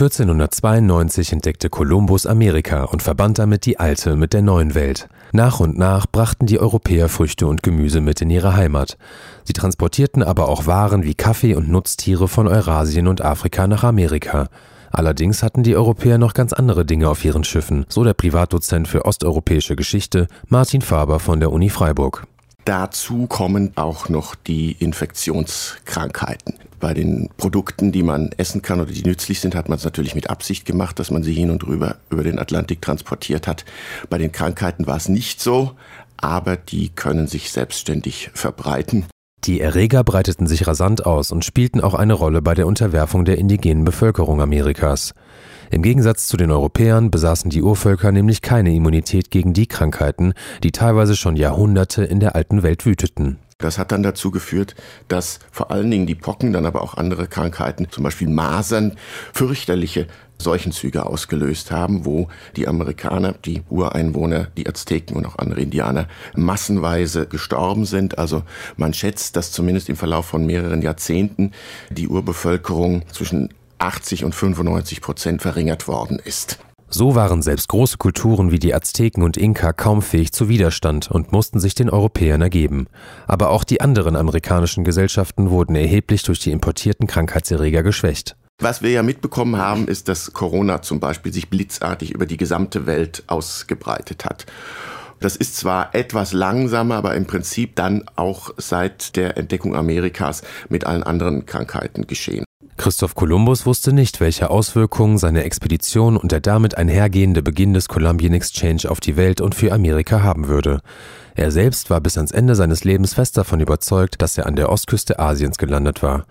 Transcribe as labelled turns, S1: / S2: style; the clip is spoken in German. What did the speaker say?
S1: 1492 entdeckte Kolumbus Amerika und verband damit die alte mit der neuen Welt. Nach und nach brachten die Europäer Früchte und Gemüse mit in ihre Heimat. Sie transportierten aber auch Waren wie Kaffee und Nutztiere von Eurasien und Afrika nach Amerika. Allerdings hatten die Europäer noch ganz andere Dinge auf ihren Schiffen, so der Privatdozent für osteuropäische Geschichte Martin Faber von der Uni Freiburg.
S2: Dazu kommen auch noch die Infektionskrankheiten. Bei den Produkten, die man essen kann oder die nützlich sind, hat man es natürlich mit Absicht gemacht, dass man sie hin und rüber über den Atlantik transportiert hat. Bei den Krankheiten war es nicht so, aber die können sich selbstständig verbreiten.
S1: Die Erreger breiteten sich rasant aus und spielten auch eine Rolle bei der Unterwerfung der indigenen Bevölkerung Amerikas. Im Gegensatz zu den Europäern besaßen die Urvölker nämlich keine Immunität gegen die Krankheiten, die teilweise schon Jahrhunderte in der alten Welt wüteten.
S2: Das hat dann dazu geführt, dass vor allen Dingen die Pocken, dann aber auch andere Krankheiten, zum Beispiel Masern, fürchterliche Seuchenzüge ausgelöst haben, wo die Amerikaner, die Ureinwohner, die Azteken und auch andere Indianer massenweise gestorben sind. Also man schätzt, dass zumindest im Verlauf von mehreren Jahrzehnten die Urbevölkerung zwischen 80 und 95 Prozent verringert worden ist.
S1: So waren selbst große Kulturen wie die Azteken und Inka kaum fähig zu Widerstand und mussten sich den Europäern ergeben. Aber auch die anderen amerikanischen Gesellschaften wurden erheblich durch die importierten Krankheitserreger geschwächt.
S2: Was wir ja mitbekommen haben, ist, dass Corona zum Beispiel sich blitzartig über die gesamte Welt ausgebreitet hat. Das ist zwar etwas langsamer, aber im Prinzip dann auch seit der Entdeckung Amerikas mit allen anderen Krankheiten geschehen.
S1: Christoph Kolumbus wusste nicht, welche Auswirkungen seine Expedition und der damit einhergehende Beginn des Columbian Exchange auf die Welt und für Amerika haben würde. Er selbst war bis ans Ende seines Lebens fest davon überzeugt, dass er an der Ostküste Asiens gelandet war.